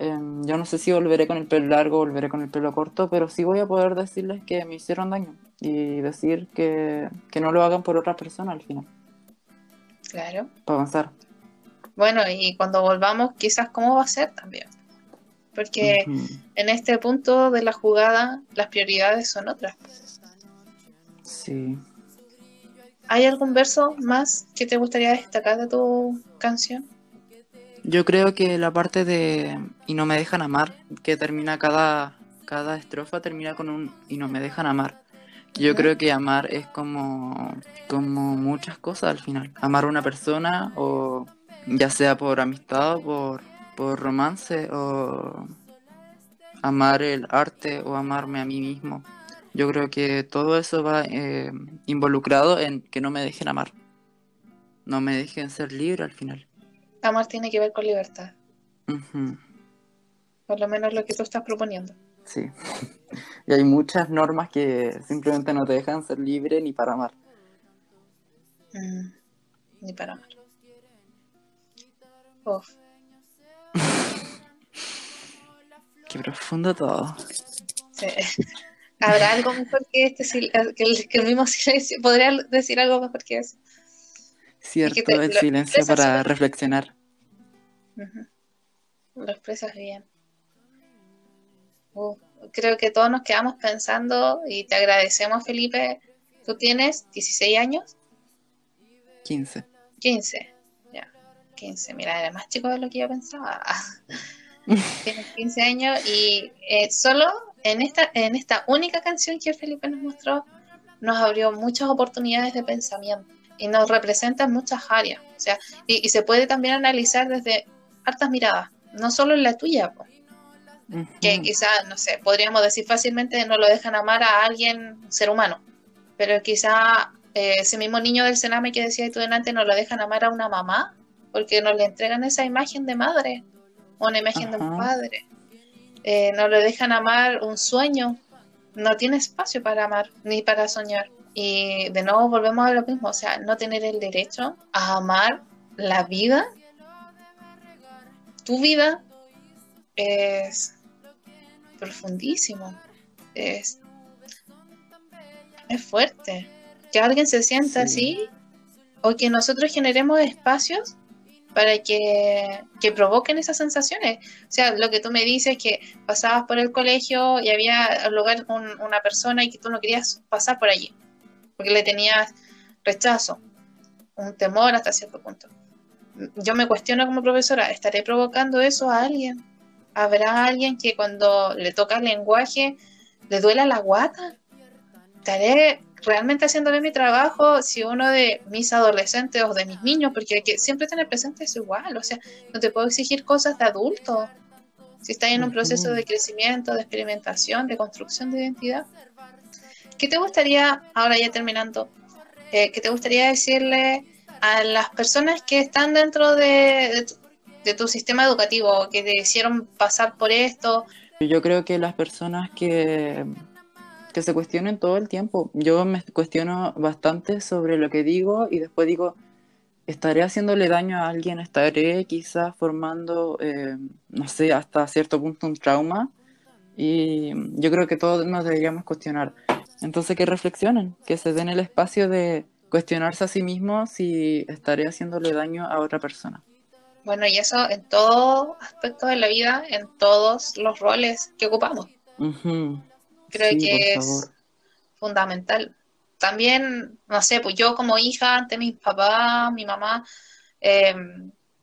Em, yo no sé si volveré con el pelo largo o volveré con el pelo corto, pero sí voy a poder decirles que me hicieron daño y decir que, no lo hagan por otra persona al final. Claro. Para avanzar. Bueno, y cuando volvamos, quizás cómo va a ser también. Porque en este punto de la jugada, las prioridades son otras. Sí. ¿Hay algún verso más que te gustaría destacar de tu canción? Yo creo que la parte de y no me dejan amar, que termina cada, cada estrofa, termina con un y no me dejan amar. Yo creo que amar es como, como muchas cosas al final. Amar a una persona, o ya sea por amistad, o por, por romance, o amar el arte, o amarme a mí mismo. Yo creo que todo eso va eh, involucrado en que no me dejen amar. No me dejen ser libre al final amar tiene que ver con libertad. Por lo menos lo que tú estás proponiendo. Sí. y hay muchas normas que simplemente no te dejan ser libre ni para amar. Mm, ni para amar. Uf. Qué profundo todo. Sí. ¿Habrá algo mejor que este que el, que el mismo silencio? ¿Podría decir algo mejor que eso? Cierto, el silencio para reflexionar. Lo expresas bien. Uh, creo que todos nos quedamos pensando y te agradecemos, Felipe. ¿Tú tienes 16 años? 15. 15, ya. 15. Mira, era más chico de lo que yo pensaba. tienes 15 años y eh, solo en esta, en esta única canción que Felipe nos mostró, nos abrió muchas oportunidades de pensamiento y nos representa en muchas áreas. O sea, y, se puede también analizar desde hartas miradas, no solo en la tuya, que quizás, no sé, podríamos decir fácilmente no lo dejan amar a alguien, ser humano, pero quizá eh, ese mismo niño del Sename que decía tú delante no lo dejan amar a una mamá, porque no le entregan esa imagen de madre, o una imagen de un padre. Eh, no le dejan amar un sueño, no tiene espacio para amar ni para soñar. Y de nuevo volvemos a lo mismo, o sea, no tener el derecho a amar la vida, tu vida, es profundísimo, es, es fuerte. Que alguien se sienta así o que nosotros generemos espacios para que, que, provoquen esas sensaciones. O sea, lo que tú me dices que pasabas por el colegio y había lugar una persona y que tú no querías pasar por allí, porque le tenías rechazo, un temor hasta cierto punto. Yo me cuestiono como profesora, ¿estaré provocando eso a alguien? ¿Habrá alguien que cuando le toca el lenguaje le duela la guata? ¿Estaré realmente haciéndole mi trabajo si uno de mis adolescentes o de mis niños, porque hay que siempre tener presente es igual, o sea, no te puedo exigir cosas de adulto. Si estás en un proceso de crecimiento, de experimentación, de construcción de identidad. ¿Qué te gustaría, ahora ya terminando, eh, qué te gustaría decirle a las personas que están dentro de, de tu sistema educativo, que te hicieron pasar por esto? Yo creo que las personas que que se cuestionen todo el tiempo. Yo me cuestiono bastante sobre lo que digo y después digo, ¿estaré haciéndole daño a alguien? ¿Estaré quizás formando, eh, no sé, hasta cierto punto un trauma? Y yo creo que todos nos deberíamos cuestionar. Entonces que reflexionen, que se den el espacio de cuestionarse a sí mismos si estaré haciéndole daño a otra persona. Bueno, y eso en todo aspecto de la vida, en todos los roles que ocupamos. Creo que es fundamental. También, no sé, pues yo como hija ante mis papás, mi mamá, eh,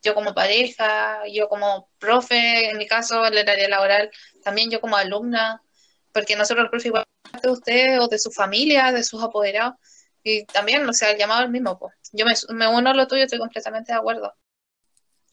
yo como pareja, yo como profe, en mi caso, en el área laboral, también yo como alumna, porque nosotros el profe igual de usted o de su familia, de sus apoderados, y también, o sea, el llamado el mismo, pues. Yo me, me uno a lo tuyo, estoy completamente de acuerdo.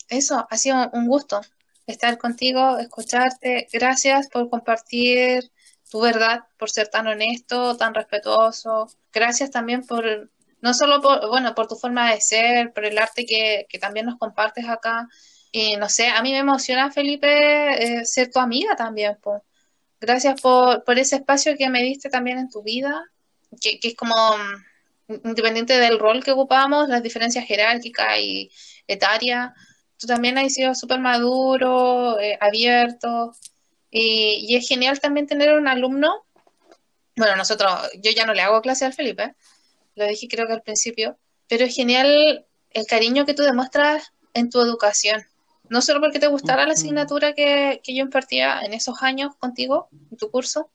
Eso, ha sido un gusto estar contigo, escucharte. Gracias por compartir tu verdad, por ser tan honesto, tan respetuoso. Gracias también por, no solo por, bueno, por tu forma de ser, por el arte que, también nos compartes acá. Y no sé, a mí me emociona, Felipe, eh, ser tu amiga también. Gracias por, por ese espacio que me diste también en tu vida, que, es como mm, independiente del rol que ocupamos, las diferencias jerárquicas y etarias, tú también has sido súper maduro, eh, abierto, y, es genial también tener un alumno. Bueno, nosotros, yo ya no le hago clase al Felipe, lo dije creo que al principio, pero es genial el cariño que tú demuestras en tu educación. No solo porque te gustara la asignatura que, yo impartía en esos años contigo, en tu curso,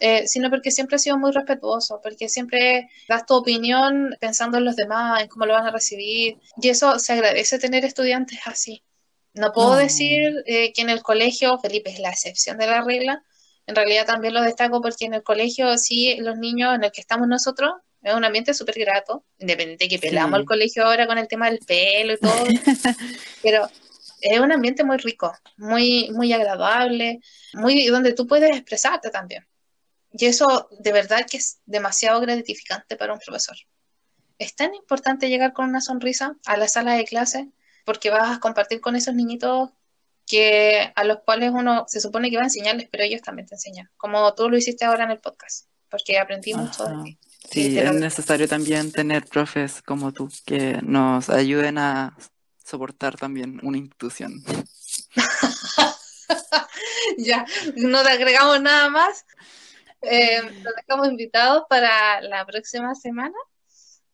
eh, sino porque siempre has sido muy respetuoso, porque siempre das tu opinión pensando en los demás, en cómo lo van a recibir. Y eso se agradece tener estudiantes así. No puedo decir eh, que en el colegio, Felipe es la excepción de la regla, en realidad también lo destaco porque en el colegio sí, los niños en el que estamos nosotros, es un ambiente súper grato, independiente de que pelamos el colegio ahora con el tema del pelo y todo, pero es un ambiente muy rico, muy, muy agradable, muy donde tú puedes expresarte también. Y eso de verdad que es demasiado gratificante para un profesor. Es tan importante llegar con una sonrisa a la sala de clase porque vas a compartir con esos niñitos que a los cuales uno se supone que va a enseñarles, pero ellos también te enseñan, como tú lo hiciste ahora en el podcast, porque aprendí mucho de ti. Sí, es necesario también tener profes como tú que nos ayuden a soportar también una institución. ya, no te agregamos nada más. Eh, nos dejamos invitados para la próxima semana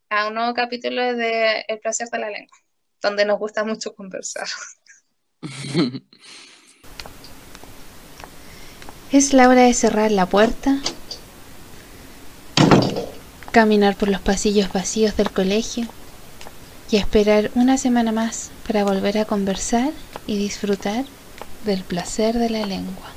a un nuevo capítulo de El placer de la lengua donde nos gusta mucho conversar. Es la hora de cerrar la puerta, caminar por los pasillos vacíos del colegio y esperar una semana más para volver a conversar y disfrutar del placer de la lengua.